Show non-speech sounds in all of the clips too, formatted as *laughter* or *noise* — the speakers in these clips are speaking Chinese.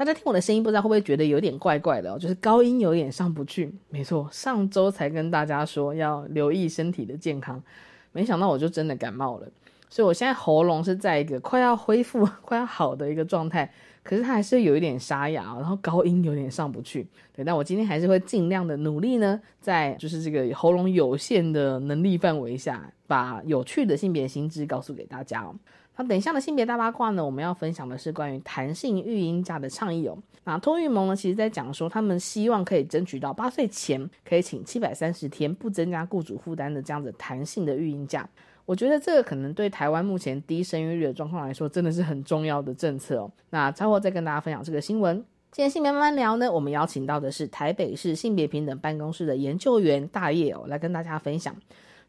大家听我的声音，不知道会不会觉得有点怪怪的哦，就是高音有点上不去。没错，上周才跟大家说要留意身体的健康，没想到我就真的感冒了，所以我现在喉咙是在一个快要恢复、*laughs* 快要好的一个状态。可是它还是有一点沙哑，然后高音有点上不去。对，但我今天还是会尽量的努力呢，在就是这个喉咙有限的能力范围下，把有趣的性别心智告诉给大家哦。那等一下的性别大八卦呢，我们要分享的是关于弹性育婴假的倡议哦。那托育盟呢，其实在讲说，他们希望可以争取到八岁前可以请七百三十天，不增加雇主负担的这样子弹性的育婴假。我觉得这个可能对台湾目前低生育率的状况来说，真的是很重要的政策哦。那稍后再跟大家分享这个新闻。今天性别慢慢聊呢，我们邀请到的是台北市性别平等办公室的研究员大业哦，来跟大家分享。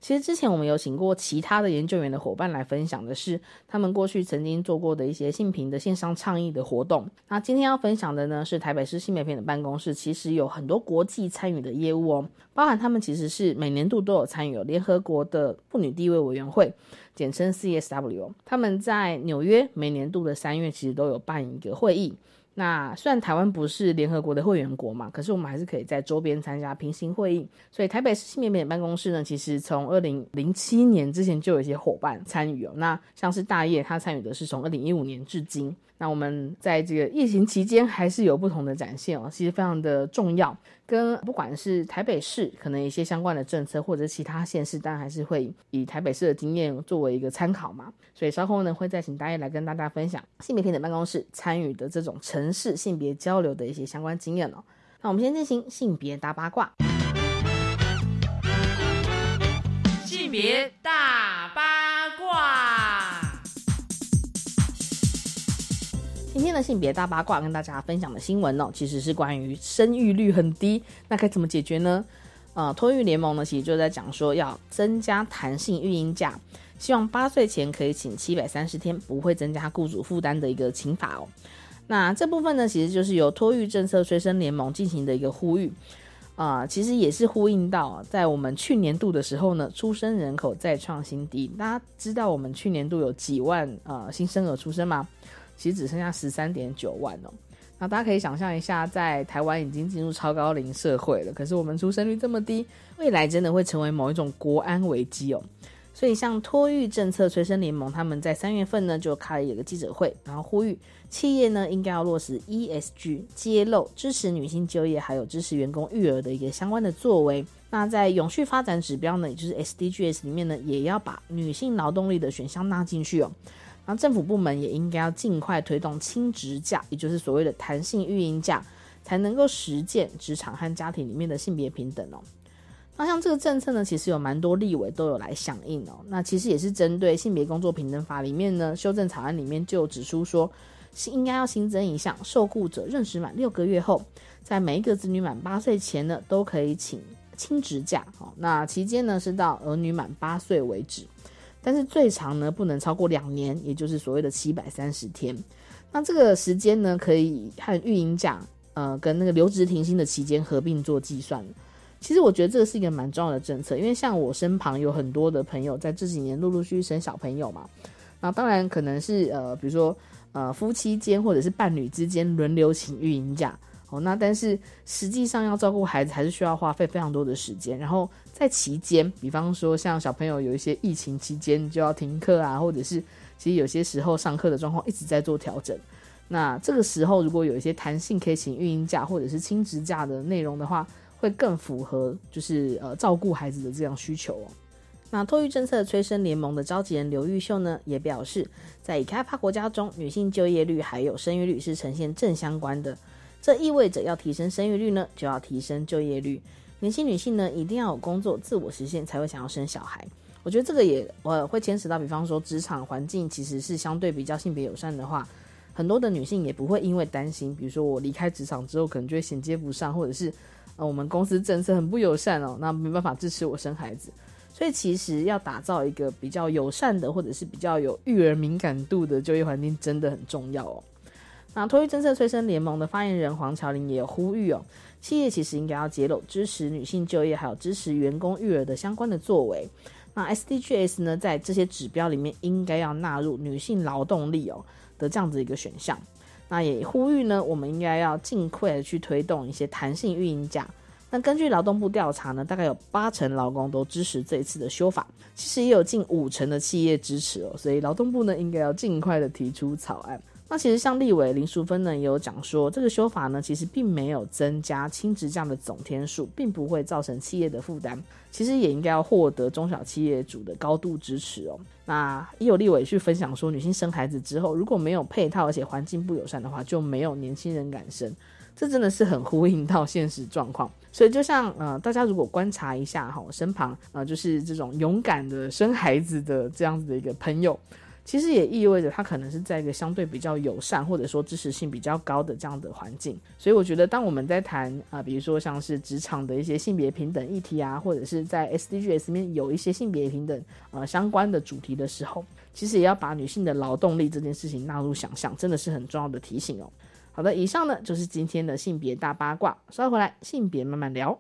其实之前我们有请过其他的研究员的伙伴来分享的是他们过去曾经做过的一些性平的线上倡议的活动。那今天要分享的呢是台北市性别平等办公室，其实有很多国际参与的业务哦，包含他们其实是每年度都有参与联合国的妇女地位委员会，简称 CSW，他们在纽约每年度的三月其实都有办一个会议。那虽然台湾不是联合国的会员国嘛，可是我们还是可以在周边参加平行会议。所以台北市性别平等办公室呢，其实从二零零七年之前就有一些伙伴参与哦。那像是大业，他参与的是从二零一五年至今。那我们在这个疫情期间还是有不同的展现哦，其实非常的重要。跟不管是台北市可能一些相关的政策，或者其他县市，当然还是会以台北市的经验作为一个参考嘛。所以稍后呢，会再请大家来跟大家分享性别平等办公室参与的这种城市性别交流的一些相关经验哦。那我们先进行性别大八卦，性别大今天的性别大八卦跟大家分享的新闻呢，其实是关于生育率很低，那该怎么解决呢？呃，托育联盟呢，其实就在讲说要增加弹性育婴假，希望八岁前可以请七百三十天，不会增加雇主负担的一个请法哦。那这部分呢，其实就是由托育政策催生联盟进行的一个呼吁啊，其实也是呼应到在我们去年度的时候呢，出生人口再创新低。大家知道我们去年度有几万呃新生儿出生吗？其实只剩下十三点九万哦，那大家可以想象一下，在台湾已经进入超高龄社会了，可是我们出生率这么低，未来真的会成为某一种国安危机哦。所以像托育政策催生联盟，他们在三月份呢就开了一个记者会，然后呼吁企业呢应该要落实 ESG 揭露，支持女性就业，还有支持员工育儿的一个相关的作为。那在永续发展指标呢，也就是 SDGs 里面呢，也要把女性劳动力的选项纳进去哦。那政府部门也应该要尽快推动亲职假，也就是所谓的弹性育婴假，才能够实践职场和家庭里面的性别平等哦。那像这个政策呢，其实有蛮多立委都有来响应哦。那其实也是针对性别工作平等法里面呢，修正草案里面就指出说，是应该要新增一项，受雇者认识满六个月后，在每一个子女满八岁前呢，都可以请亲职假哦。那期间呢，是到儿女满八岁为止。但是最长呢不能超过两年，也就是所谓的七百三十天。那这个时间呢，可以和育婴假，呃，跟那个留职停薪的期间合并做计算。其实我觉得这个是一个蛮重要的政策，因为像我身旁有很多的朋友在这几年陆陆续续生小朋友嘛。那当然可能是呃，比如说呃，夫妻间或者是伴侣之间轮流请育婴假。哦，那但是实际上要照顾孩子，还是需要花费非常多的时间。然后在期间，比方说像小朋友有一些疫情期间就要停课啊，或者是其实有些时候上课的状况一直在做调整。那这个时候如果有一些弹性可以请育婴假或者是亲职假的内容的话，会更符合就是呃照顾孩子的这样需求哦。那托育政策催生联盟的召集人刘玉秀呢，也表示，在已开发国家中，女性就业率还有生育率是呈现正相关的。这意味着要提升生育率呢，就要提升就业率。年轻女性呢，一定要有工作，自我实现，才会想要生小孩。我觉得这个也呃会牵扯到，比方说职场环境其实是相对比较性别友善的话，很多的女性也不会因为担心，比如说我离开职场之后可能就会衔接不上，或者是呃我们公司政策很不友善哦，那没办法支持我生孩子。所以其实要打造一个比较友善的，或者是比较有育儿敏感度的就业环境，真的很重要哦。那托育政策催生联盟的发言人黄乔林也呼吁哦，企业其实应该要揭露支持女性就业，还有支持员工育儿的相关的作为。那 SDGs 呢，在这些指标里面应该要纳入女性劳动力哦的这样子一个选项。那也呼吁呢，我们应该要尽快的去推动一些弹性运营假。那根据劳动部调查呢，大概有八成劳工都支持这一次的修法，其实也有近五成的企业支持哦，所以劳动部呢应该要尽快的提出草案。那其实像立委林淑芬呢也有讲说，这个修法呢其实并没有增加亲职样的总天数，并不会造成企业的负担，其实也应该要获得中小企业主的高度支持哦。那也有立委去分享说，女性生孩子之后如果没有配套，而且环境不友善的话，就没有年轻人敢生，这真的是很呼应到现实状况。所以就像呃，大家如果观察一下哈，身旁呃就是这种勇敢的生孩子的这样子的一个朋友。其实也意味着他可能是在一个相对比较友善，或者说支持性比较高的这样的环境。所以我觉得，当我们在谈啊，比如说像是职场的一些性别平等议题啊，或者是在 SDGs 里面有一些性别平等呃相关的主题的时候，其实也要把女性的劳动力这件事情纳入想象，真的是很重要的提醒哦。好的，以上呢就是今天的性别大八卦，稍回来性别慢慢聊。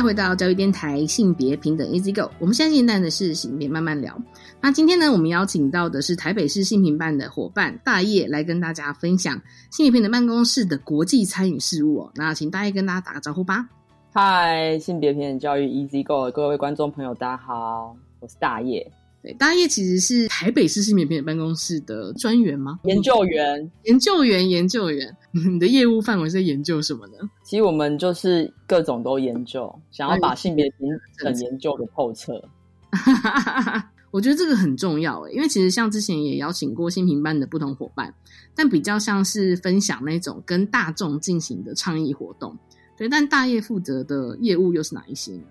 再回到教育电台性别平等 Easy Go。我们现在进行的是性别慢慢聊。那今天呢，我们邀请到的是台北市性平办的伙伴大业来跟大家分享性别平等办公室的国际参与事务哦。那请大业跟大家打个招呼吧。嗨，性别平等教育 Easy Go 各位观众朋友，大家好，我是大业。对，大业其实是台北市性别平等办公室的专员吗？研究员，研究员，研究员。*laughs* 你的业务范围是在研究什么呢？其实我们就是各种都研究，想要把性别平等研究的透彻。*laughs* 我觉得这个很重要诶，因为其实像之前也邀请过性平班的不同伙伴，但比较像是分享那种跟大众进行的倡议活动。对，但大业负责的业务又是哪一些呢？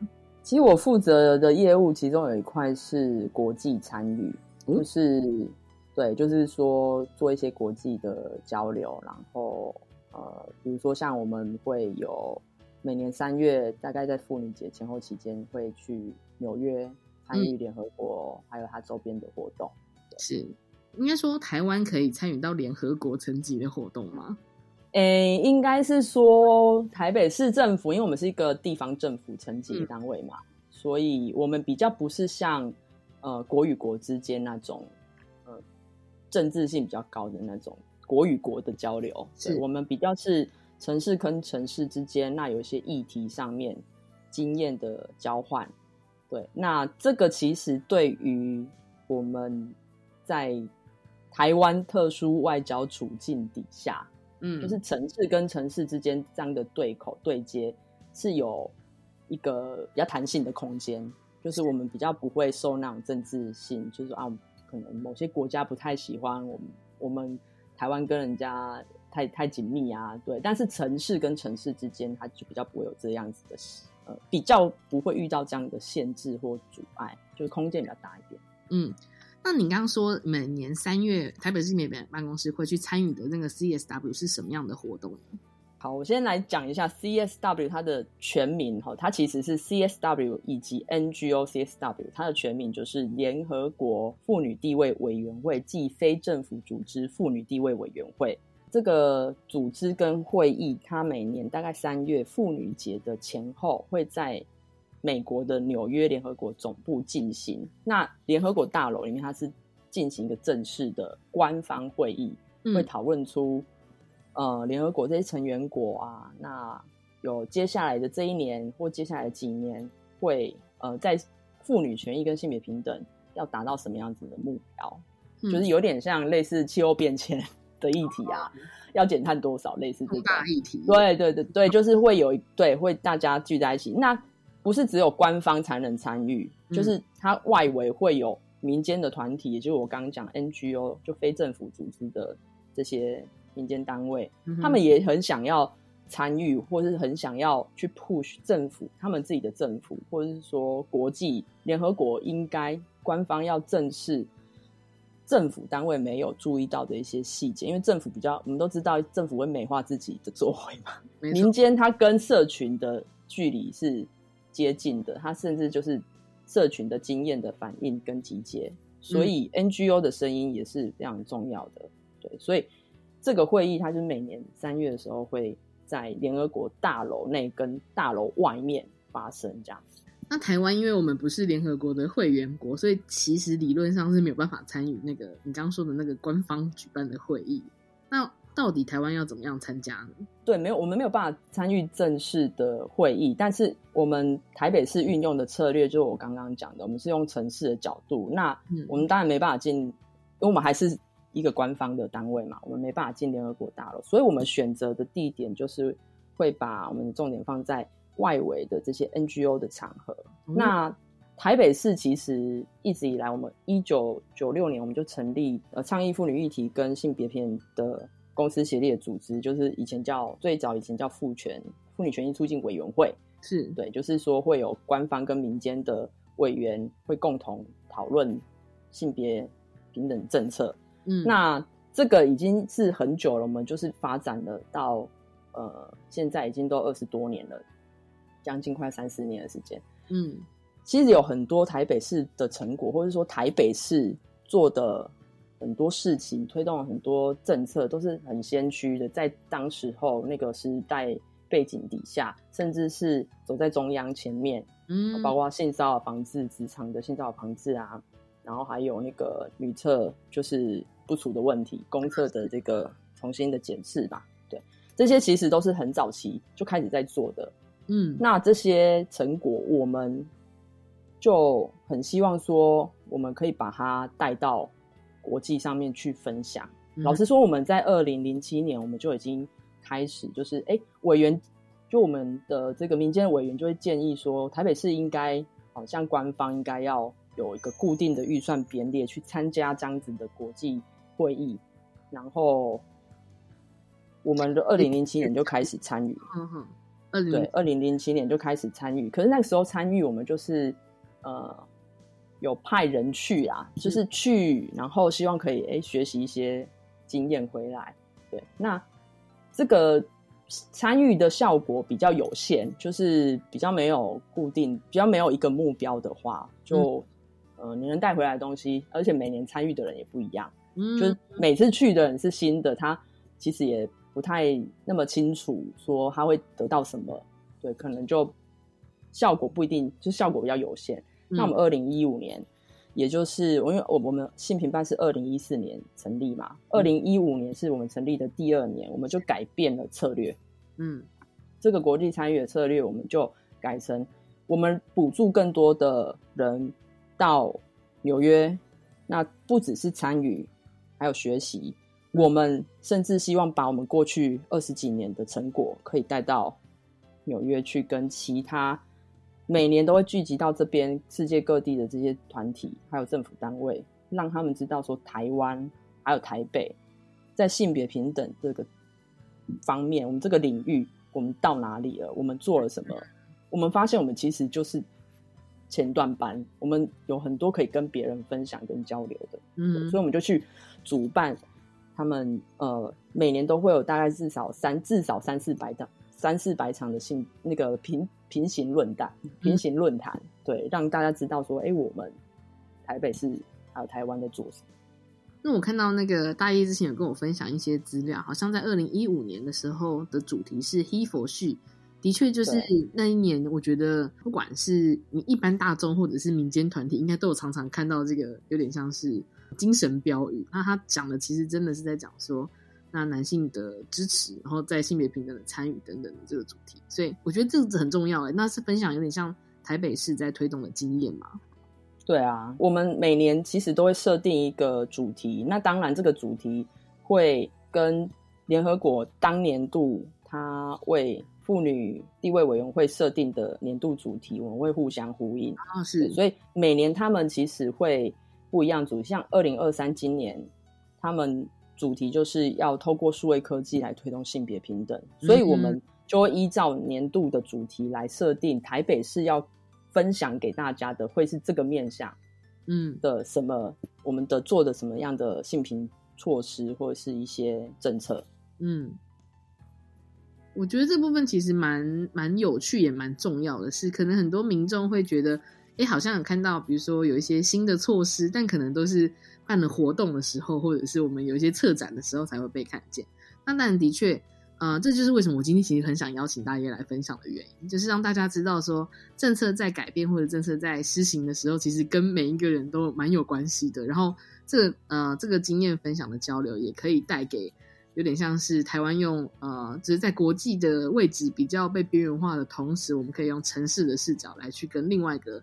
其实我负责的业务，其中有一块是国际参与，就是对，就是说做一些国际的交流，然后呃，比如说像我们会有每年三月，大概在妇女节前后期间，会去纽约参与联合国还有它周边的活动。是应该说台湾可以参与到联合国层级的活动吗？诶，应该是说台北市政府，因为我们是一个地方政府层级单位嘛，所以我们比较不是像呃国与国之间那种呃政治性比较高的那种国与国的交流，我们比较是城市跟城市之间，那有一些议题上面经验的交换。对，那这个其实对于我们在台湾特殊外交处境底下。嗯，就是城市跟城市之间这样的对口对接，是有一个比较弹性的空间。就是我们比较不会受那种政治性，就是啊，可能某些国家不太喜欢我们，我们台湾跟人家太太紧密啊，对。但是城市跟城市之间，它就比较不会有这样子的，呃，比较不会遇到这样的限制或阻碍，就是空间比较大一点。嗯。那你刚刚说每年三月台北市美办办公室会去参与的那个 CSW 是什么样的活动呢？好，我先来讲一下 CSW 它的全名哈，它其实是 CSW 以及 NGO CSW，它的全名就是联合国妇女地位委员会暨非政府组织妇女地位委员会。这个组织跟会议，它每年大概三月妇女节的前后会在。美国的纽约联合国总部进行，那联合国大楼里面，它是进行一个正式的官方会议，会讨论出呃联合国这些成员国啊，那有接下来的这一年或接下来的几年会呃在妇女权益跟性别平等要达到什么样子的目标，嗯就是有点像类似气候变迁的议题啊，要减碳多少，类似这重种。大议题。对对对对，就是会有一对会大家聚在一起，那不是只有官方才能参与，嗯就是它外围会有民间的团体，也就是我刚刚讲 NGO 就非政府组织的这些民间单位，嗯他们也很想要参与，或是很想要去 push 政府，他们自己的政府，或者是说国际联合国应该官方要正视政府单位没有注意到的一些细节，因为政府比较，我们都知道政府会美化自己的作为嘛，民间它跟社群的距离是接近的，它甚至就是社群的经验的反应跟集结，所以 NGO 的声音也是非常重要的。对，所以这个会议它就是每年三月的时候会在联合国大楼内跟大楼外面发生这样子。那台湾因为我们不是联合国的会员国，所以其实理论上是没有办法参与那个你刚刚说的那个官方举办的会议。那到底台湾要怎么样参加呢？对，没有，我们没有办法参与正式的会议，但是我们台北市运用的策略就是我刚刚讲的，我们是用城市的角度。那嗯我们当然没办法进，因为我们还是一个官方的单位嘛，我们没办法进联合国大楼，所以我们选择的地点就是会把我们的重点放在外围的这些 NGO 的场合。嗯那台北市其实一直以来，我们一九九六年我们就成立呃倡议妇女议题跟性别平等的公司协力的组织，就是以前叫最早以前叫妇权妇女权益促进委员会，是对，就是说会有官方跟民间的委员会共同讨论性别平等政策。嗯，那这个已经是很久了，我们就是发展了到呃现在已经都二十多年了，将近快三十年的时间。嗯其实有很多台北市的成果，或者说台北市做的很多事情，推动了很多政策，都是很先驱的，在当时候那个时代背景底下，甚至是走在中央前面，嗯，包括性骚扰防治、职场的性骚扰防治啊，然后还有那个女厕就是不处的问题，公厕的这个重新的检视吧，对，这些其实都是很早期就开始在做的，嗯。那这些成果，我们就很希望说，我们可以把它带到国际上面去分享。嗯老实说，我们在二零零七年，我们就已经开始，就是哎，委员就我们的这个民间委员就会建议说，台北市应该好像官方应该要有一个固定的预算编列去参加这样子的国际会议，然后我们的二零零七年就开始参与。嗯哼，对，二零零七年就开始参与，可是那个时候参与，我们就是呃有派人去啊，就是去，然后希望可以哎学习一些经验回来。对，那这个参与的效果比较有限，就是比较没有固定，比较没有一个目标的话，就、呃你能带回来的东西，而且每年参与的人也不一样。嗯就是每次去的人是新的，他其实也不太那么清楚说他会得到什么，对，可能就效果不一定，就效果比较有限。那我们二零一五年，也就是因为我我们性平办是二零一四年成立嘛，二零一五年是我们成立的第二年，我们就改变了策略，嗯。这个国际参与的策略，我们就改成我们补助更多的人到纽约，那不只是参与，还有学习。我们甚至希望把我们过去二十几年的成果，可以带到纽约去，跟其他每年都会聚集到这边世界各地的这些团体，还有政府单位，让他们知道说台湾还有台北在性别平等这个方面，我们这个领域我们到哪里了？我们做了什么？我们发现我们其实就是前段班，我们有很多可以跟别人分享跟交流的。嗯所以我们就去主办他们呃每年都会有大概至少三至少三四百场三四百场的性那个平平行论坛平行论坛，对，让大家知道说，哎、我们台北市还有台湾在做什么。那我看到那个大一之前有跟我分享一些资料，好像在二零一五年的时候的主题是 “he for she”，的确就是那一年，我觉得不管是你一般大众或者是民间团体，应该都有常常看到这个有点像是精神标语。那他讲的其实真的是在讲说，那男性的支持，然后在性别平等的参与等等的这个主题，所以我觉得这个很重要哎。那是分享有点像台北市在推动的经验嘛？对啊，我们每年其实都会设定一个主题，那当然这个主题会跟联合国当年度他为妇女地位委员会设定的年度主题，我们会互相呼应啊。是，所以每年他们其实会不一样主题，像二零二三今年他们。主题就是要透过数位科技来推动性别平等，所以我们就会依照年度的主题来设定。台北市要分享给大家的会是这个面向，嗯的什么，我们的做的什么样的性平措施或者是一些政策。嗯，我觉得这部分其实蛮蛮有趣也蛮重要的，是可能很多民众会觉得，哎，好像有看到，比如说有一些新的措施，但可能都是。办了活动的时候，或者是我们有一些策展的时候，才会被看见。那当然，的确，呃，这就是为什么我今天其实很想邀请大爷来分享的原因，就是让大家知道说，政策在改变或者政策在施行的时候，其实跟每一个人都蛮有关系的。然后，这个呃，这个经验分享的交流，也可以带给有点像是台湾用呃，只是在国际的位置比较被边缘化的同时，我们可以用城市的视角来去跟另外一个。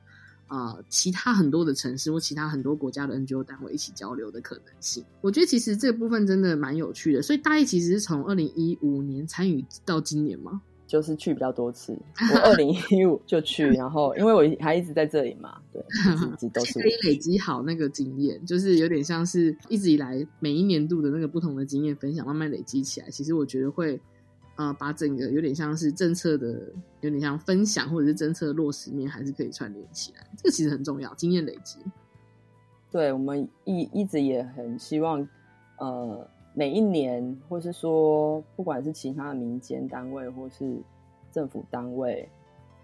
呃，其他很多的城市或其他很多国家的 NGO 单位一起交流的可能性，我觉得其实这部分真的蛮有趣的。所以大一其实是从二零一五年参与到今年吗？就是去比较多次，我二零一五就去，然后因为我还一直在这里嘛，对，*laughs* 一直都是可以累积好那个经验，就是有点像是一直以来每一年度的那个不同的经验分享，慢慢累积起来。其实我觉得会。呃，把整个有点像是政策的，有点像分享或者是政策落实面，还是可以串联起来。这个其实很重要，经验累积。对，我们一一直也很希望，呃，每一年，或是说，不管是其他的民间单位或是政府单位，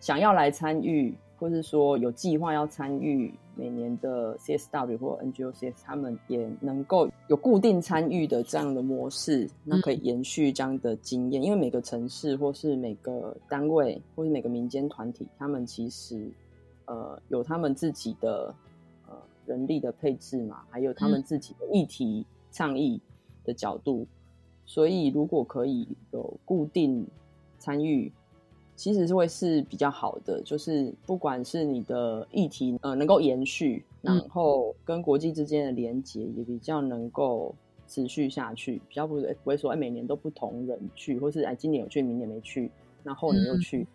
想要来参与。或是说有计划要参与每年的 CSW 或 NGOCS，他们也能够有固定参与的这样的模式，那可以延续这样的经验。因为每个城市或是每个单位或是每个民间团体，他们其实呃有他们自己的呃人力的配置嘛，还有他们自己的议题倡议的角度，所以如果可以有固定参与。其实是会是比较好的，就是不管是你的议题呃能够延续，然后跟国际之间的连接也比较能够持续下去，比较不会不会说哎每年都不同人去，或是哎今年有去，明年没去，那后年又去，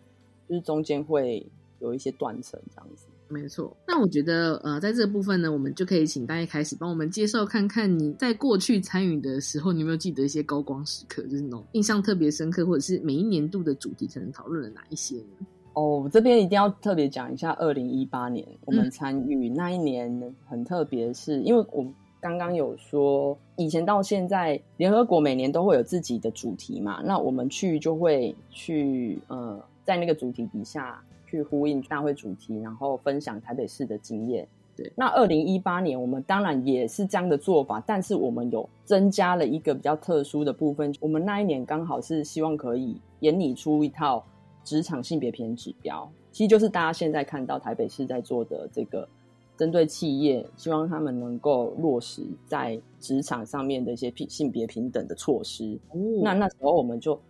就是中间会有一些断层这样子。没错，那我觉得，呃，在这个部分呢，我们就可以请大家开始帮我们介绍看看，你在过去参与的时候，你有没有记得一些高光时刻，就是那种印象特别深刻，或者是每一年度的主题可能讨论了哪一些呢？哦，这边一定要特别讲一下，二零一八年我们参与那一年很特别，是因为我刚刚有说，以前到现在，联合国每年都会有自己的主题嘛，那我们去就会去，呃，在那个主题底下。去呼应大会主题，然后分享台北市的经验。对，那二零一八年我们当然也是这样的做法，但是我们有增加了一个比较特殊的部分。我们那一年刚好是希望可以研拟出一套职场性别平指标，其实就是大家现在看到台北市在做的这个针对企业，希望他们能够落实在职场上面的一些平性别平等的措施。那那时候我们就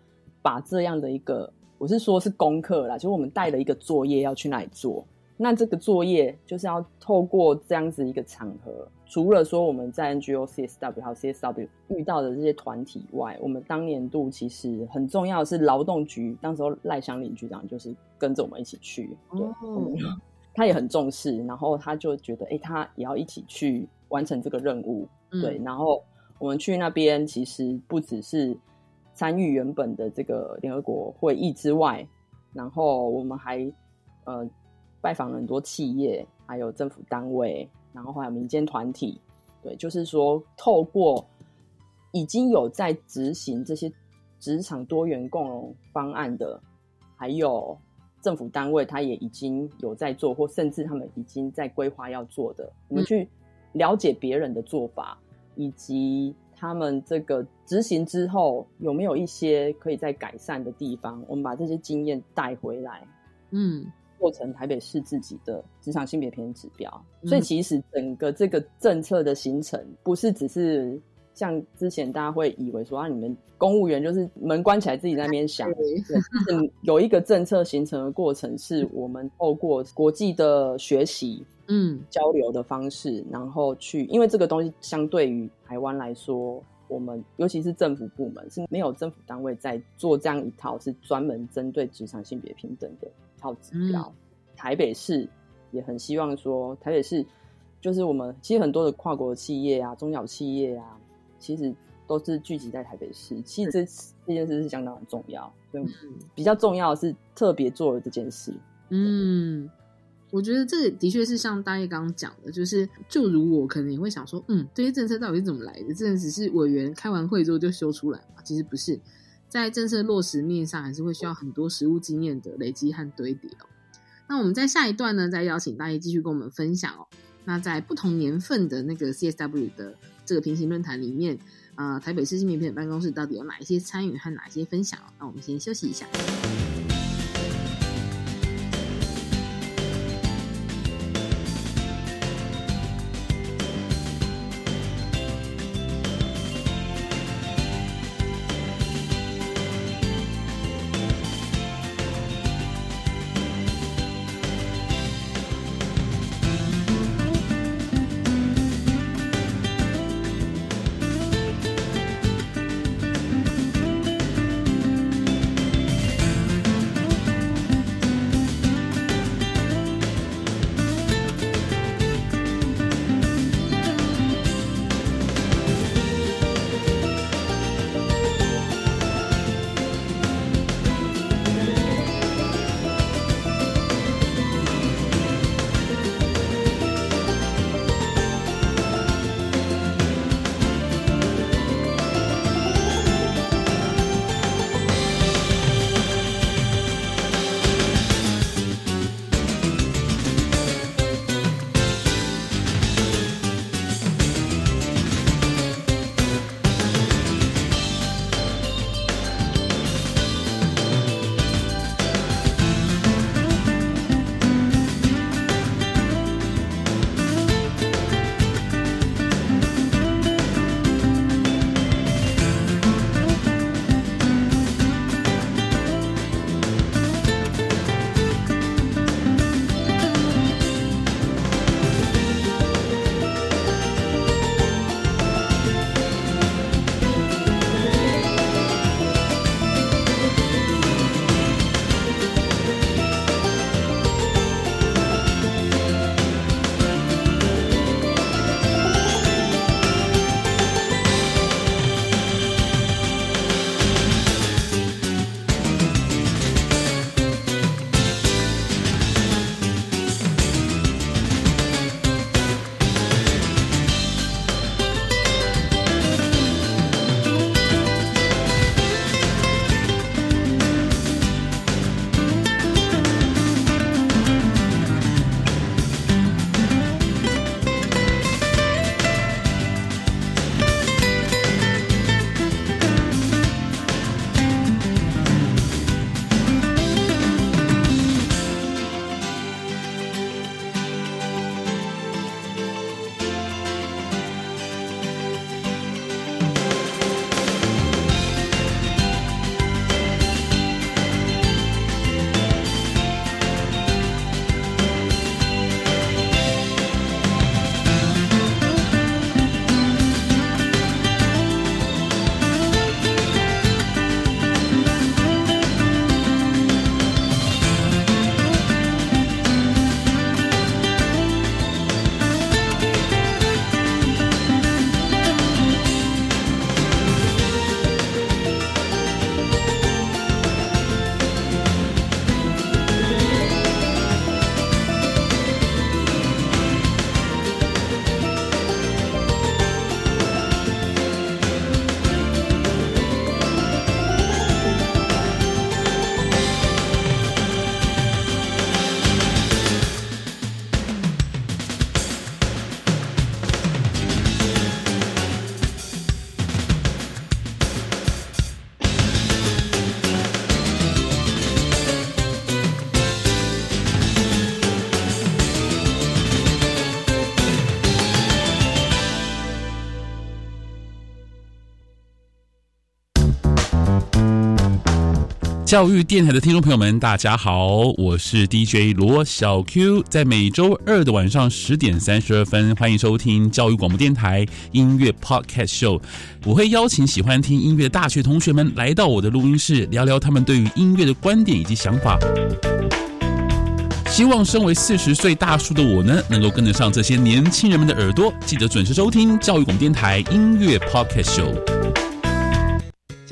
把这样的一个。我是说，是功课啦，就是我们带了一个作业要去那里做。那这个作业就是要透过这样子一个场合，除了说我们在 NGO CSW 还有 CSW 遇到的这些团体外，我们当年度其实很重要的是劳动局，当时候赖香林局长就是跟着我们一起去，对，他也很重视，然后他就觉得，哎，他也要一起去完成这个任务，对，然后我们去那边其实不只是。参与原本的这个联合国会议之外，然后我们还呃拜访了很多企业，还有政府单位，然后还有民间团体。对，就是说透过已经有在执行这些职场多元共荣方案的，还有政府单位，他也已经有在做，或甚至他们已经在规划要做的，我们去了解别人的做法，以及。他们这个执行之后有没有一些可以再改善的地方？我们把这些经验带回来，嗯，做成台北市自己的职场性别平指标。所以其实整个这个政策的形成，不是只是像之前大家会以为说啊，你们公务员就是门关起来自己在那边想，有一个政策形成的过程，是我们透过国际的学习嗯交流的方式，然后去，因为这个东西相对于台湾来说，我们尤其是政府部门是没有政府单位在做这样一套是专门针对职场性别平等的一套指标。台北市也很希望说，台北市就是我们其实很多的跨国企业啊、中小企业啊，其实都是聚集在台北市。其实这这件事是相当很重要，所以比较重要的是特别做了这件事。嗯，我觉得这的确是像大叶刚刚讲的，就是就如我可能也会想说，嗯，这些政策到底是怎么来的？真的只是委员开完会之后就修出来嘛？其实不是，在政策落实面上，还是会需要很多实务经验的累积和堆叠哦。那我们在下一段呢，再邀请大叶继续跟我们分享哦。那在不同年份的那个 CSW 的这个平行论坛里面，呃，台北市性别平等办公室到底有哪一些参与和哪一些分享？那我们先休息一下。教育电台的听众朋友们，大家好，我是 DJ 罗小 Q，在每周二的晚上十点三十二分，欢迎收听教育广播电台音乐 Podcast Show。我会邀请喜欢听音乐的大学同学们来到我的录音室，聊聊他们对于音乐的观点以及想法。希望身为四十岁大叔的我呢，能够跟得上这些年轻人们的耳朵。记得准时收听教育广播电台音乐 Podcast Show。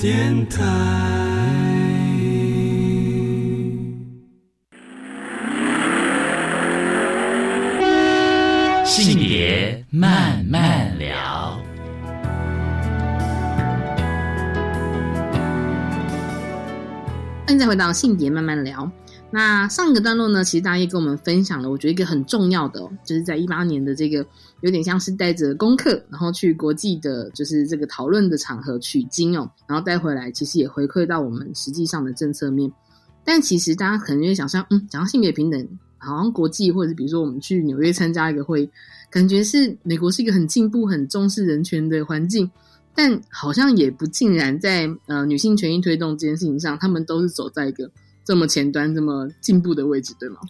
电台。性别慢慢聊。欢迎再回到性别慢慢聊。那上一个段落呢，其实大家也跟我们分享了，我觉得一个很重要的、就是在一八年的这个有点像是带着功课，然后去国际的，就是这个讨论的场合取经哦，然后带回来，其实也回馈到我们实际上的政策面。但其实大家可能会想象，嗯，讲到性别平等，好像国际或者比如说我们去纽约参加一个会，感觉是美国是一个很进步、很重视人权的环境。但好像也不尽然在呃女性权益推动这件事情上，他们都是走在一个这么前端、这么进步的位置，对吗？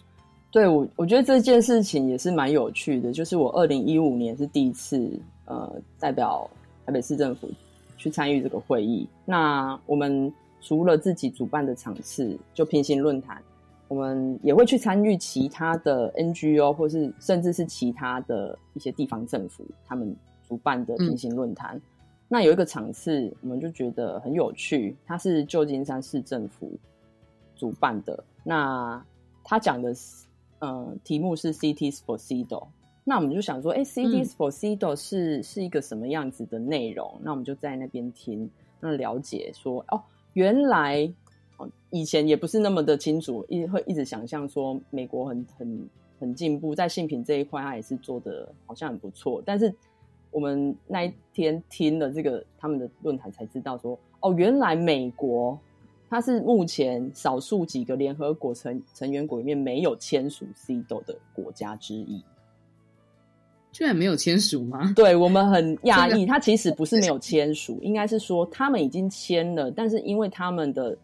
对我，我觉得这件事情也是蛮有趣的。就是我二零一五年是第一次呃代表台北市政府去参与这个会议。那我们除了自己主办的场次，就平行论坛，我们也会去参与其他的 NGO 或是甚至是其他的一些地方政府他们主办的平行论坛。那有一个场次，我们就觉得很有趣，它是旧金山市政府主办的。那他讲的是，呃，题目是 Cities for CEDAW。那我们就想说，哎，Cities for CEDAW 是是一个什么样子的内容？那我们就在那边听，那了解说，哦，原来哦，以前也不是那么的清楚，一会一直想象说美国很很很进步，在性品这一块，它也是做的好像很不错，但是。我们那一天听了这个他们的论坛，才知道说，哦，原来美国它是目前少数几个联合国成成员国里面没有签署 CEDAW 的国家之一。居然没有签署吗？*laughs* 对我们很讶异，他其实不是没有签署，应该是说他们已经签了，但是因为他们的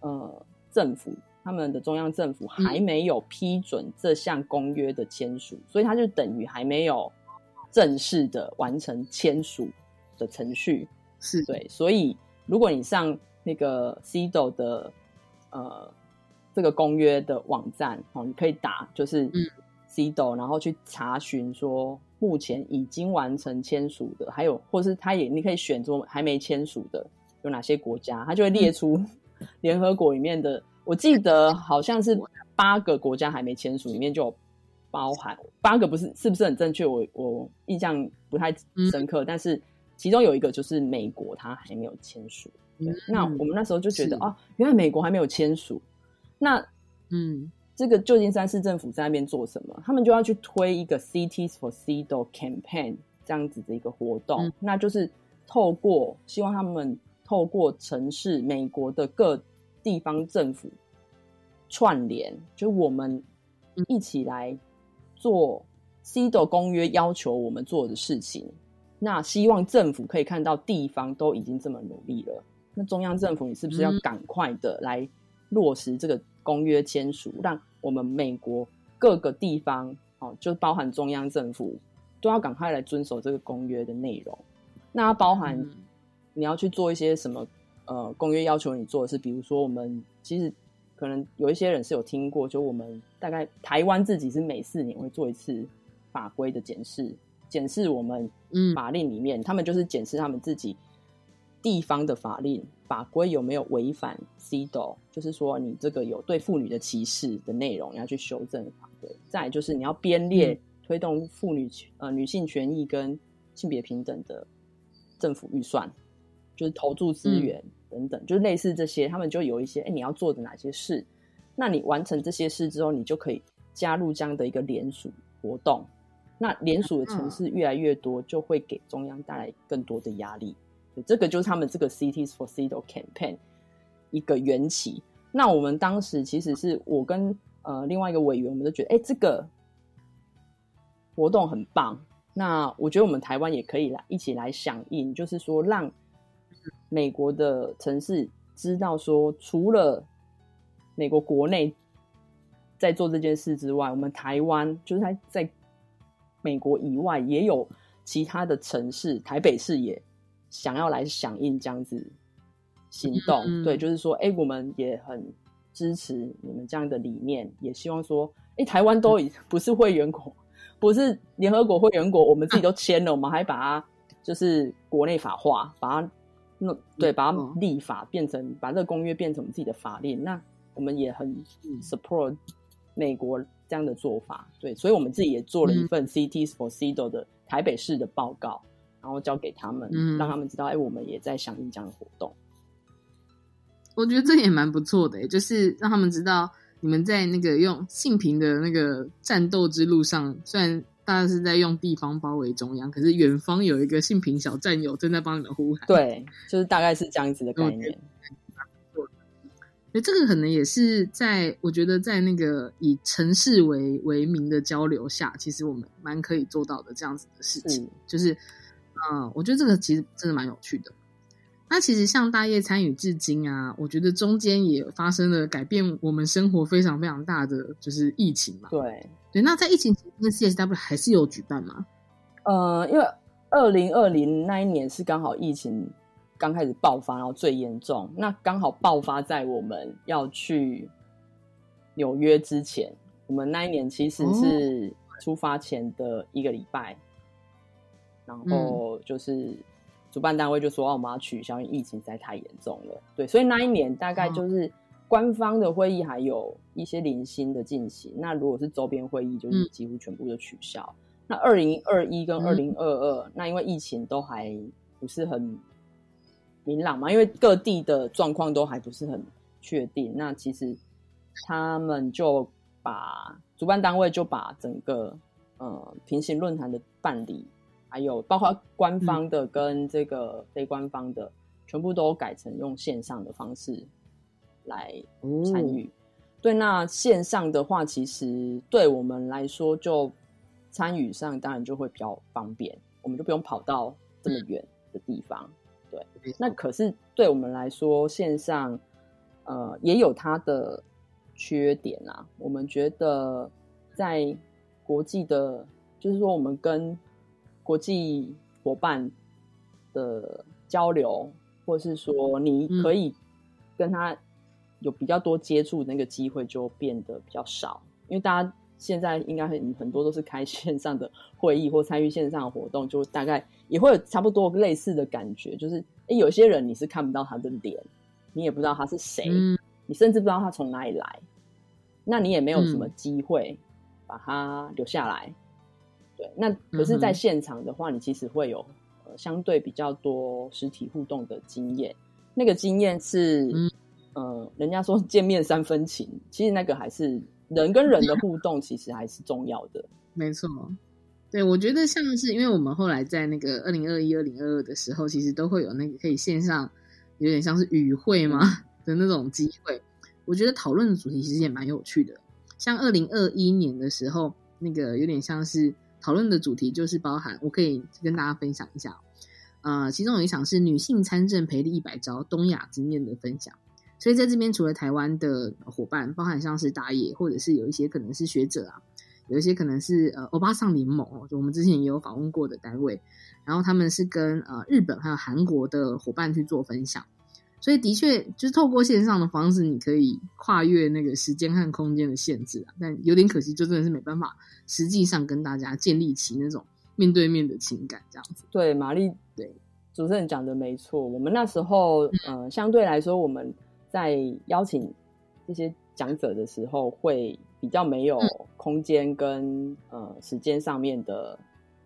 呃政府，他们的中央政府还没有批准这项公约的签署，所以他就等于还没有。正式的完成签署的程序是对，所以如果你上那个 CEDAW 的呃这个公约的网站哦，你可以打就是 CEDAW，然后去查询说目前已经完成签署的，还有或是他也你可以选说还没签署的有哪些国家，他就会列出 *laughs* 联合国里面的，我记得好像是八个国家还没签署，里面就有。包含八个不是是不是很正确？我我印象不太深刻，但是其中有一个就是美国，它还没有签署。对，那我们那时候就觉得是。啊，原来美国还没有签署，那嗯。这个旧金山市政府在那边做什么？他们就要去推一个 Cities for CEDAW campaign 这样子的一个活动，嗯。那就是透过希望他们透过城市美国的各地方政府串联，就我们一起来做 CEDAW 公约要求我们做的事情。那希望政府可以看到地方都已经这么努力了，那中央政府你是不是要嗯。赶快的来落实这个公约签署，让我们美国各个地方哦，就包含中央政府都要赶快来遵守这个公约的内容。那包含嗯。你要去做一些什么呃公约要求你做的是，比如说我们其实可能有一些人是有听过，就我们大概台湾自己是每四年会做一次法规的检视，检视我们嗯。法令里面，他们就是检视他们自己地方的法令法规有没有违反 CEDAW，就是说你这个有对妇女的歧视的内容，你要去修正法规。再就是你要编列嗯推动妇女权呃女性权益跟性别平等的政府预算，就是投注资源等等，就类似这些，他们就有一些哎、你要做的哪些事，那你完成这些事之后，你就可以加入这样的一个联署活动。那联署的城市越来越多，就会给中央带来更多的压力。对，这个就是他们这个 Cities for CEDAW campaign 一个缘起。那我们当时其实是我跟呃另外一个委员，我们都觉得，哎、这个活动很棒。那我觉得我们台湾也可以来一起来响应，就是说让美国的城市知道说，除了美国国内在做这件事之外，我们台湾就是在在美国以外也有其他的城市，台北市也想要来响应这样子行动。嗯。对，就是说，哎、我们也很支持你们这样的理念，也希望说，哎、台湾都已 *laughs* 不是会员国，不是联合国会员国，我们自己都签了，我们还把它就是国内法化，把它弄对，把它立法变成把这个公约变成我们自己的法令，那我们也很 support 美国这样的做法，对，所以我们自己也做了一份 Cities for CEDAW 的台北市的报告，然后交给他们，嗯让他们知道，哎、我们也在响应这样的活动。我觉得这也蛮不错的，欸就是让他们知道你们在那个用性平的那个战斗之路上，虽然大家是在用地方包围中央，可是远方有一个性平小战友正在帮你们呼喊。对，就是大概是这样子的概念。这个可能也是在我觉得在那个以城市为为名的交流下，其实我们蛮可以做到的这样子的事情。就是，嗯，我觉得这个其实真的蛮有趣的。那其实像大业参与至今啊，我觉得中间也发生了改变我们生活非常非常大的就是疫情嘛。对对，那在疫情期间，CSW 还是有举办吗？呃，因为二零二零那一年是刚好疫情刚开始爆发，然后最严重，那刚好爆发在我们要去纽约之前。我们那一年其实是出发前的一个礼拜，然后就是主办单位就说、哦、我们要取消，因为疫情实在太严重了。对，所以那一年大概就是官方的会议还有一些零星的进行，那如果是周边会议，就是几乎全部都取消。那二零二一跟二零二二，那因为疫情都还不是很明朗嘛，因为各地的状况都还不是很确定。那其实他们就把主办单位就把整个呃平行论坛的办理，还有包括官方的跟这个非官方的，全部都改成用线上的方式来参与。对，那线上的话，其实对我们来说就。参与上当然就会比较方便，我们就不用跑到这么远的地方。对，那可是对我们来说，线上呃也有它的缺点啊。我们觉得在国际的，就是说我们跟国际伙伴的交流，或是说你可以跟他有比较多接触，那个机会就变得比较少，因为大家。现在应该很很多都是开线上的会议或参与线上的活动，就大概也会有差不多类似的感觉，就是诶，有些人你是看不到他的脸，你也不知道他是谁，嗯、你甚至不知道他从哪里来，那你也没有什么机会把他留下来。对，那可是在现场的话，你其实会有呃相对比较多实体互动的经验，那个经验是，嗯呃，人家说见面三分情，其实那个还是人跟人的互动，其实还是重要的。*laughs* 没错，对我觉得像是因为我们后来在那个二零二一、二零二二的时候，其实都会有那个可以线上有点像是与会嘛 *laughs* 的那种机会。我觉得讨论的主题其实也蛮有趣的。像二零二一年的时候，那个有点像是讨论的主题就是包含，我可以跟大家分享一下。呃，其中有一场是女性参政培力一百招东亚经验的分享。所以在这边，除了台湾的伙伴，包含像是打野，或者是有一些可能是学者啊，有一些可能是呃欧巴桑联盟，就我们之前也有访问过的单位，然后他们是跟呃日本还有韩国的伙伴去做分享。所以的确，就是透过线上的方式，你可以跨越那个时间和空间的限制啊。但有点可惜，就真的是没办法实际上跟大家建立起那种面对面的情感这样子。对，玛丽，对主持人讲的没错。我们那时候，呃，相对来说，我们在邀请这些讲者的时候，会比较没有空间跟呃时间上面的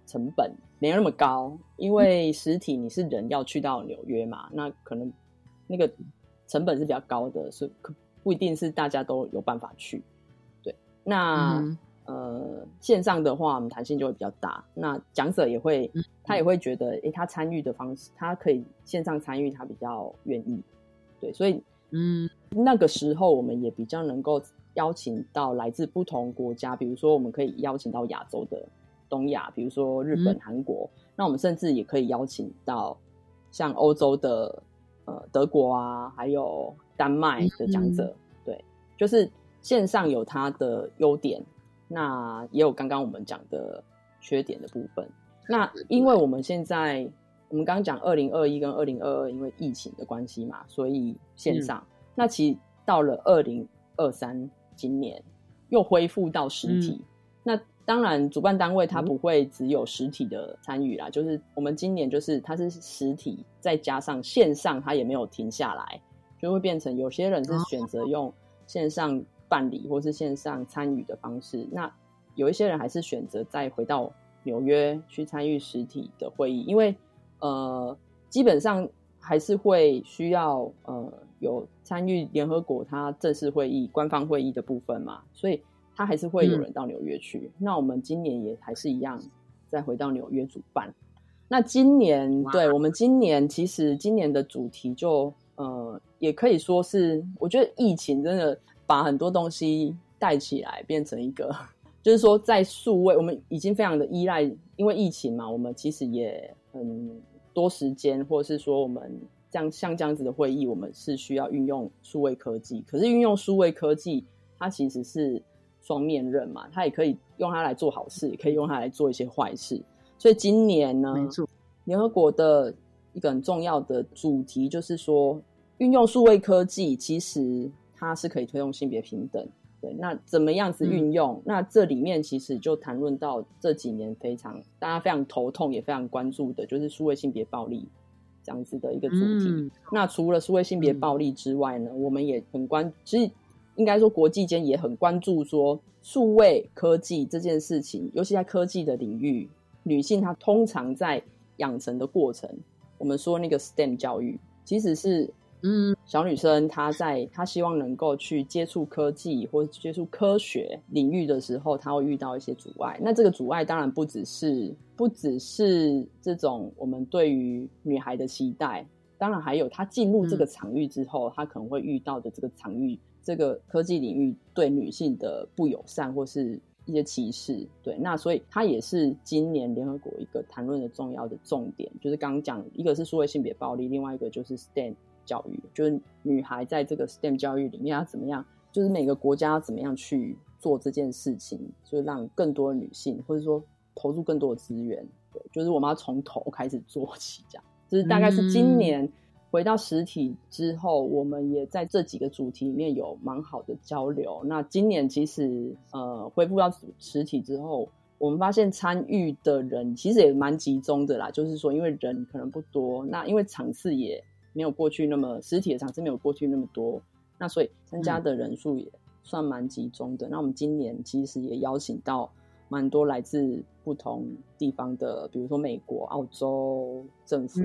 成本没有那么高，因为实体你是人要去到纽约嘛，那可能那个成本是比较高的，所以可不一定是大家都有办法去。对，那、嗯呃线上的话，我们弹性就会比较大。那讲者也会，他也会觉得，诶，他参与的方式，他可以线上参与，他比较愿意。对，所以嗯，那个时候我们也比较能够邀请到来自不同国家，比如说我们可以邀请到亚洲的东亚，比如说日本、嗯韩国，那我们甚至也可以邀请到像欧洲的呃德国啊，还有丹麦的讲者。对，就是线上有它的优点，那也有刚刚我们讲的缺点的部分。那因为我们现在我们刚刚讲二零二一跟二零二二，因为疫情的关系嘛，所以线上。那其实到了二零二三今年又恢复到实体。那当然，主办单位它不会只有实体的参与啦，就是我们今年就是它是实体，再加上线上，它也没有停下来，就会变成有些人是选择用线上办理或是线上参与的方式，那有一些人还是选择再回到纽约去参与实体的会议，因为呃，基本上还是会需要呃有参与联合国它正式会议、官方会议的部分嘛，所以他还是会有人到纽约去。那我们今年也还是一样，再回到纽约主办。那今年，对我们今年其实今年的主题就呃，也可以说是，我觉得疫情真的把很多东西带起来，变成一个，*laughs* 就是说在数位，我们已经非常的依赖，因为疫情嘛，我们其实也很多时间，或者是说我们这样像这样子的会议，我们是需要运用数位科技。可是运用数位科技，它其实是双面刃嘛，它也可以用它来做好事，也可以用它来做一些坏事。所以今年呢，联合国的一个很重要的主题就是说，运用数位科技，其实它是可以推动性别平等。对，那怎么样子运用？那这里面其实就谈论到这几年非常大家非常头痛也非常关注的，就是数位性别暴力这样子的一个主题。嗯那除了数位性别暴力之外呢，我们也很关，其实应该说国际间也很关注说数位科技这件事情，尤其在科技的领域，女性她通常在养成的过程，我们说那个 STEM 教育，其实是嗯小女生她在她希望能够去接触科技或者接触科学领域的时候，她会遇到一些阻碍。那这个阻碍当然不只是不只是这种我们对于女孩的期待，当然还有她进入这个场域之后，她可能会遇到的这个场域这个科技领域对女性的不友善或是一些歧视。对，那所以它也是今年联合国一个谈论的重要的重点，就是刚刚讲一个是数位性别暴力，另外一个就是 STEM 教育，就是女孩在这个 STEM 教育里面要怎么样，就是每个国家要怎么样去做这件事情，就是让更多的女性或者说投入更多的资源，对，就是我们要从头开始做起，这样，就是大概是今年回到实体之后，我们也在这几个主题里面有蛮好的交流。那今年其实呃恢复到实体之后，我们发现参与的人其实也蛮集中的啦，就是说因为人可能不多，那因为场次也没有过去那么实体的场次没有过去那么多，那所以参加的人数也算蛮集中的。那我们今年其实也邀请到蛮多来自不同地方的，比如说美国、澳洲政府，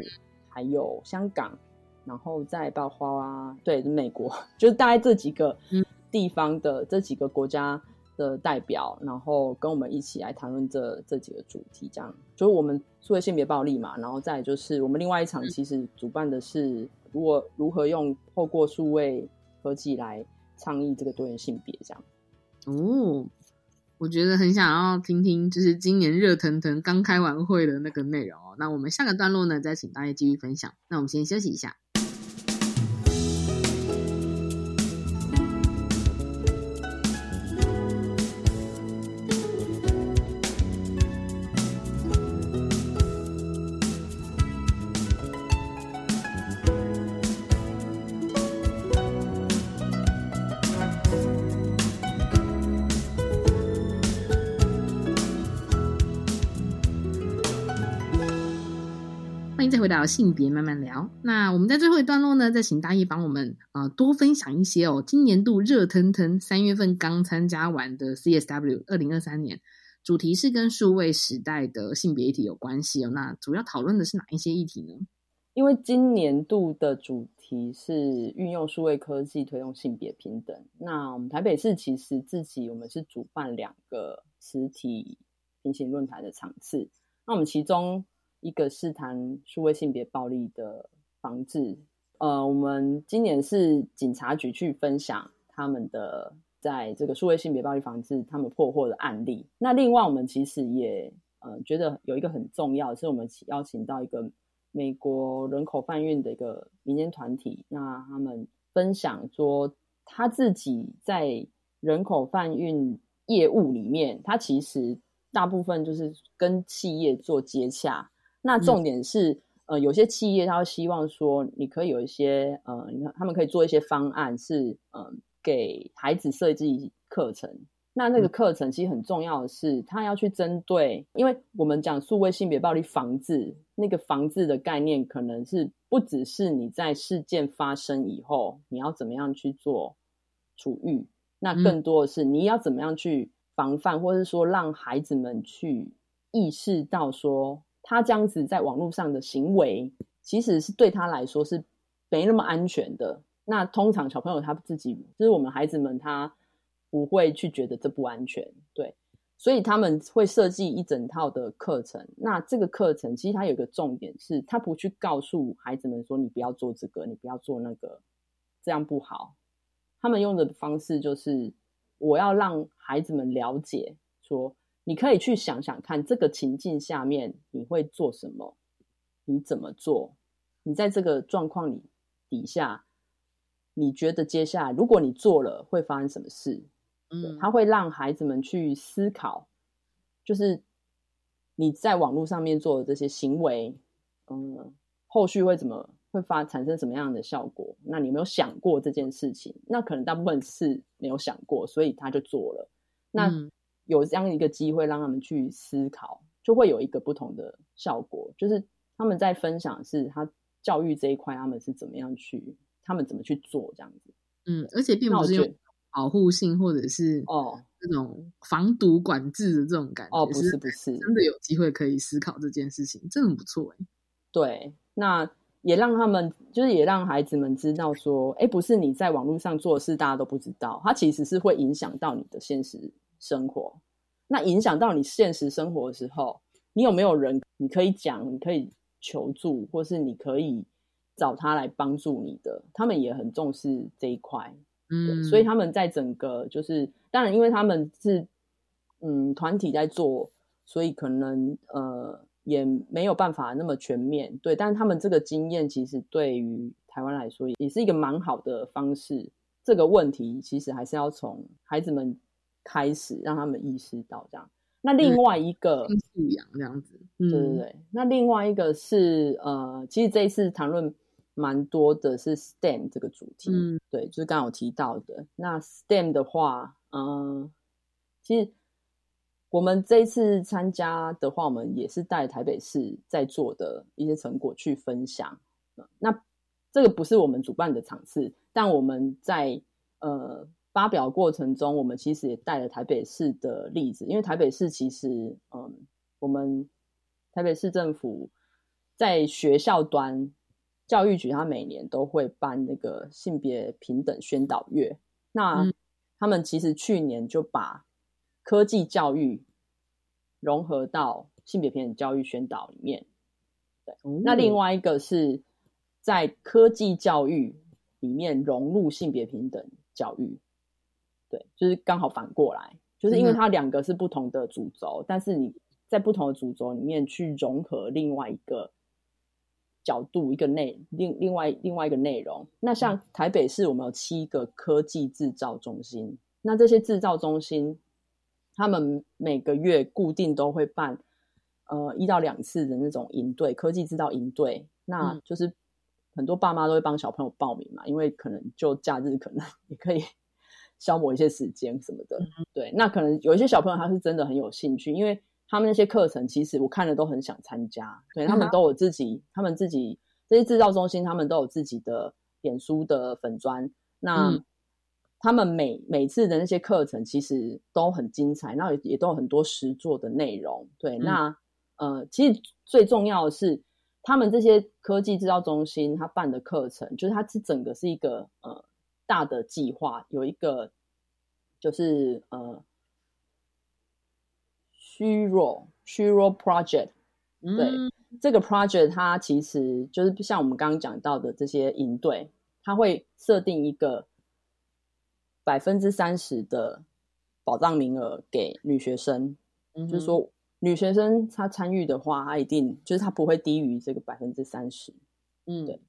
还有香港，然后再包括啊，对，美国，*laughs* 就是大概这几个嗯地方的这几个国家的代表，然后跟我们一起来谈论这这几个主题，这样就是我们数位性别暴力嘛，然后再就是我们另外一场其实主办的是如果如何用透过数位科技来倡议这个多元性别这样。哦，我觉得很想要听听，就是今年热腾腾刚开完会的那个内容哦。那我们下个段落呢，再请大家继续分享。那我们先休息一下。聊性别慢慢聊。那我们在最后一段落呢，再请大爷帮我们呃多分享一些哦。今年度热腾腾三月份刚参加完的 CSW 二零二三年，主题是跟数位时代的性别议题有关系哦。那主要讨论的是哪一些议题呢？因为今年度的主题是运用数位科技推动性别平等。那我们台北市其实自己我们是主办两个实体平行论坛的场次。那我们其中一个是谈数位性别暴力的防治。呃，我们今年是警察局去分享他们的在这个数位性别暴力防治他们破获的案例。那另外我们其实也呃觉得有一个很重要是，我们邀请到一个。美国人口贩运的一个民间团体，那他们分享说，他自己在人口贩运业务里面，他其实大部分就是跟企业做接洽。那重点是，嗯、呃，有些企业他会希望说，你可以有一些，呃，你看他们可以做一些方案，是，嗯、呃，给孩子设计课程。那那个课程其实很重要的是，他要去针对，因为我们讲数位性别暴力防治，那个防治的概念可能是不只是你在事件发生以后，你要怎么样去做处遇，那更多的是你要怎么样去防范，或者是说让孩子们去意识到说，他这样子在网络上的行为，其实是对他来说是没那么安全的。那通常小朋友他自己，就是我们孩子们他。不会去觉得这不安全，对，所以他们会设计一整套的课程。那这个课程其实它有一个重点是，他不去告诉孩子们说你不要做这个，你不要做那个，这样不好。他们用的方式就是，我要让孩子们了解说，你可以去想想看，这个情境下面你会做什么，你怎么做，你在这个状况里底下，你觉得接下来如果你做了会发生什么事？嗯，他会让孩子们去思考，就是你在网络上面做的这些行为，嗯，后续会怎么会发产生什么样的效果？那你有没有想过这件事情？那可能大部分是没有想过，所以他就做了。那有这样一个机会让他们去思考，就会有一个不同的效果。就是他们在分享是他教育这一块，他们是怎么样去，他们怎么去做这样子。嗯，而且并不是用。保护性或者是哦这种防毒管制的这种感觉哦，不是不是，真的有机会可以思考这件事情，真的很不错哎。对，那也让他们就是也让孩子们知道说，哎，不是你在网络上做的事大家都不知道，它其实是会影响到你的现实生活。那影响到你现实生活的时候，你有没有人你可以讲，你可以求助，或是你可以找他来帮助你的？他们也很重视这一块。嗯，所以他们在整个就是，当然，因为他们是嗯团体在做，所以可能呃也没有办法那么全面，对。但是他们这个经验其实对于台湾来说，也是一个蛮好的方式。这个问题其实还是要从孩子们开始，让他们意识到这样。那另外一个素养这样子，对对对。那另外一个是呃，其实这一次谈论。蛮多的是 STEM 这个主题，嗯，对，就是刚刚有提到的。那 STEM 的话，嗯，其实我们这一次参加的话，我们也是带台北市在做的一些成果去分享。那这个不是我们主办的场次，但我们在呃发表过程中，我们其实也带了台北市的例子，因为台北市其实，嗯，我们台北市政府在学校端。教育局他每年都会办那个性别平等宣导月，那嗯他们其实去年就把科技教育融合到性别平等教育宣导里面。对，那另外一个是在科技教育里面融入性别平等教育，对，就是刚好反过来，就是因为嗯它两个是不同的主轴，但是你在不同的主轴里面去融合另外一个角度，一个内另另外另外一个内容。那像台北市，我们有七个科技制造中心，那这些制造中心，他们每个月固定都会办呃一到两次的那种营队，科技制造营队，那嗯。就是很多爸妈都会帮小朋友报名嘛，因为可能就假日可能 *laughs* 也可以消磨一些时间什么的。对，那可能有一些小朋友他是真的很有兴趣，因为他们那些课程其实我看了都很想参加，对他们都有自己，他们自己这些制造中心，他们都有自己的脸书的粉砖，那。嗯他们每每次的那些课程其实都很精彩，那也也都有很多实作的内容。对，嗯那呃，其实最重要的是，他们这些科技制造中心他办的课程，就是它是整个是一个呃大的计划，有一个就是呃虚弱虚弱 project。对，嗯这个 project 它其实就是像我们刚刚讲到的这些营队，它会设定一个百分之三十的保障名额给女学生，嗯就是说女学生她参与的话，她一定就是她不会低于这个百分之三十。嗯对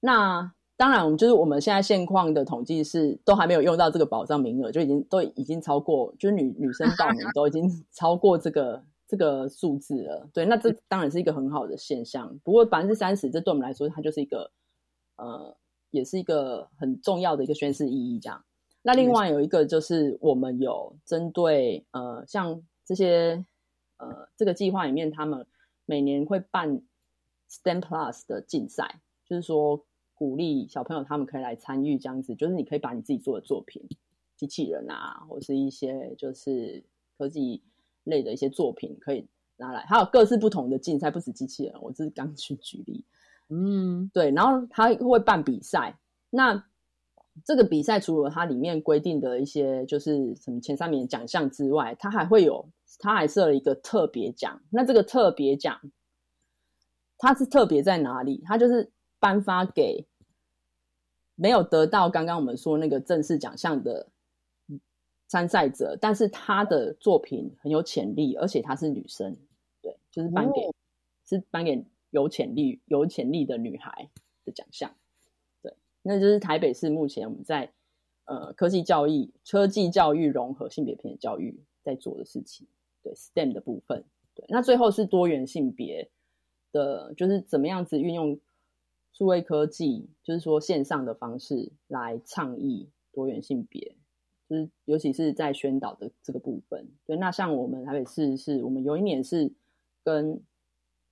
那当然，我们就是我们现在现况的统计是都还没有用到这个保障名额，就已经都已经超过，就是女女生报名都已经 *laughs* 超过这个这个数字了。对，那这当然是一个很好的现象。不过百分之三十，这对我们来说，它就是一个呃，也是一个很重要的一个宣示意义。这样，那另外有一个就是我们有针对呃，像这些呃这个计划里面，他们每年会办 STEM Plus 的竞赛，就是说鼓励小朋友他们可以来参与这样子，就是你可以把你自己做的作品，机器人啊，或是一些就是科技类的一些作品可以拿来，还有各式不同的竞赛，不止机器人，我只是刚去举例。嗯，对，然后他会办比赛，那这个比赛除了它里面规定的一些就是什么前三名奖项之外，它还会有，它还设了一个特别奖。那这个特别奖，它是特别在哪里？它就是颁发给没有得到刚刚我们说那个正式奖项的参赛者，但是他的作品很有潜力，而且她是女生，对，就是颁给、哦是颁给有潜力有潜力的女孩的奖项。对，那就是台北市目前我们在呃科技教育、科技教育融合性别平等教育在做的事情。对 STEM 的部分，对，那最后是多元性别的，就是怎么样子运用数位科技，就是说线上的方式来倡议多元性别，就是尤其是在宣导的这个部分。对，那像我们台北市是我们有一年是跟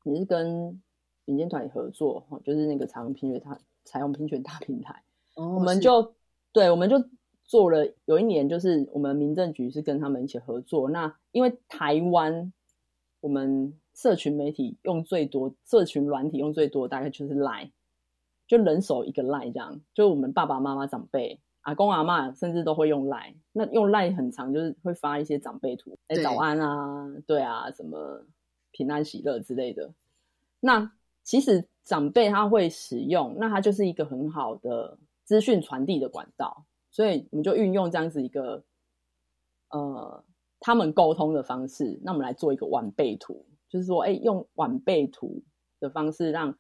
也是跟民间团体合作，哈，就是那个彩虹平权大彩虹平权大平台，哦我们就对，我们就做了有一年，就是我们民政局是跟他们一起合作。那因为台湾我们社群媒体用最多，社群软体用最多，大概就是 Line，就人手一个 Line 这样。就我们爸爸妈妈、长辈、阿公阿妈甚至都会用 Line。那用 Line 很长，就是会发一些长辈图，哎，对早安啊，对啊，什么平安喜乐之类的。那其实长辈他会使用，那他就是一个很好的资讯传递的管道，所以我们就运用这样子一个呃他们沟通的方式，那我们来做一个晚辈图，就是说，哎，用晚辈图的方式，让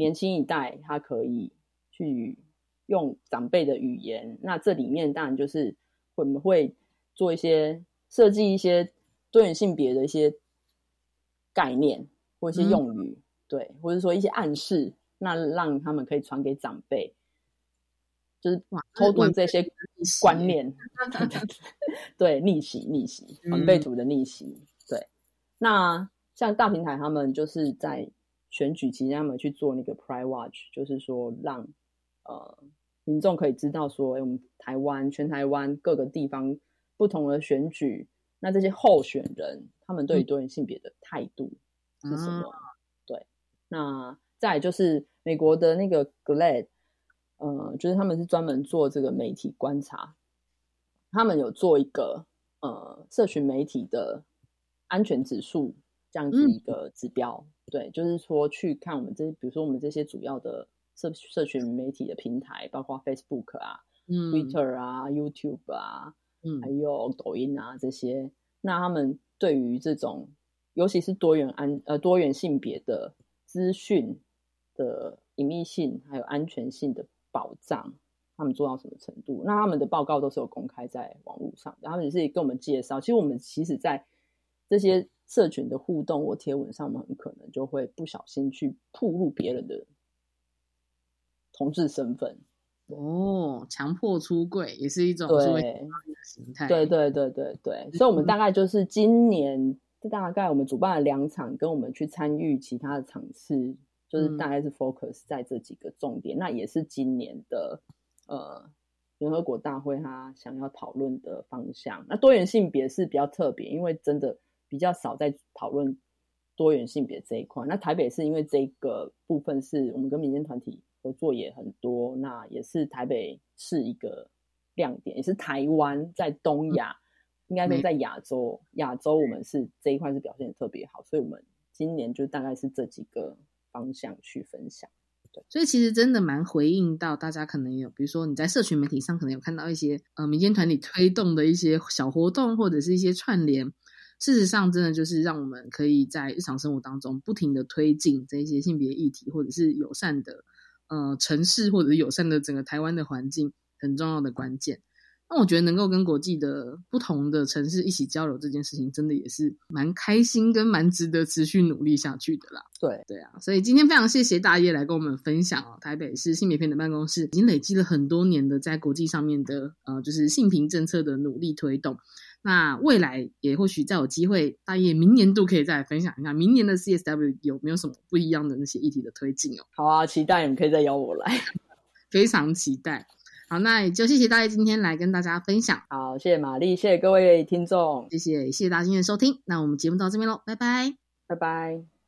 年轻一代他可以去用长辈的语言。那这里面当然就是我们会做一些设计一些多元性别的一些概念或一些用语，对，或者说一些暗示，那让他们可以传给长辈，就是哇偷渡晚这些观念，*laughs* 对逆袭逆袭晚辈图的逆袭，对。那像大平台他们就是在选举期间，他们去做那个 Pride Watch，就是说让呃民众可以知道说，哎，我们台湾全台湾各个地方不同的选举，那这些候选人他们对于多元性别的态度是什么？对，那再就是美国的那个 GLAD，呃，就是他们是专门做这个媒体观察，他们有做一个呃社群媒体的安全指数这样子一个指标，对，就是说去看我们这，比如说我们这些主要的社社群媒体的平台，包括 Facebook 啊、嗯 Twitter 啊、YouTube 啊，嗯还有抖音啊这些，那他们对于这种，尤其是多元安呃多元性别的资讯的隐秘性还有安全性的保障，他们做到什么程度？那他们的报告都是有公开在网络上的，他们也是跟我们介绍。其实我们其实，在这些社群的互动或贴文上，我们很可能就会不小心去曝露别人的同志身份。哦，强迫出柜也是一种对的形态。对对对对对，所以我们大概就是今年，大概我们主办了两场，跟我们去参与其他的场次，就是大概是 focus 在这几个重点。那也是今年的呃联合国大会他想要讨论的方向。那多元性别是比较特别，因为真的比较少在讨论多元性别这一块。那台北是因为这个部分是我们跟民间团体合作也很多，那也是台北是一个亮点，也是台湾在东亚，应该说在亚洲，亚洲我们是这一块是表现的特别好，所以我们今年就大概是这几个方向去分享。所以其实真的蛮回应到大家可能有，比如说你在社群媒体上可能有看到一些呃民间团体推动的一些小活动或者是一些串联，事实上真的就是让我们可以在日常生活当中不停的推进这些性别议题，或者是友善的呃城市或者是友善的整个台湾的环境很重要的关键。那我觉得能够跟国际的不同的城市一起交流这件事情，真的也是蛮开心跟蛮值得持续努力下去的啦。对对啊，所以今天非常谢谢大叶来跟我们分享哦，台北市性别平等办公室已经累积了很多年的在国际上面的呃，就是性平政策的努力推动。那未来也或许再有机会，大叶明年度可以再来分享一下明年的 CSW 有没有什么不一样的那些议题的推进哦。好啊，期待你们可以再邀我来，*laughs* 非常期待。好，那也就谢谢大家今天来跟大家分享。好，谢谢玛丽，谢谢各位听众，谢谢谢谢大家今天的收听。那我们节目到这边喽，拜拜，拜拜。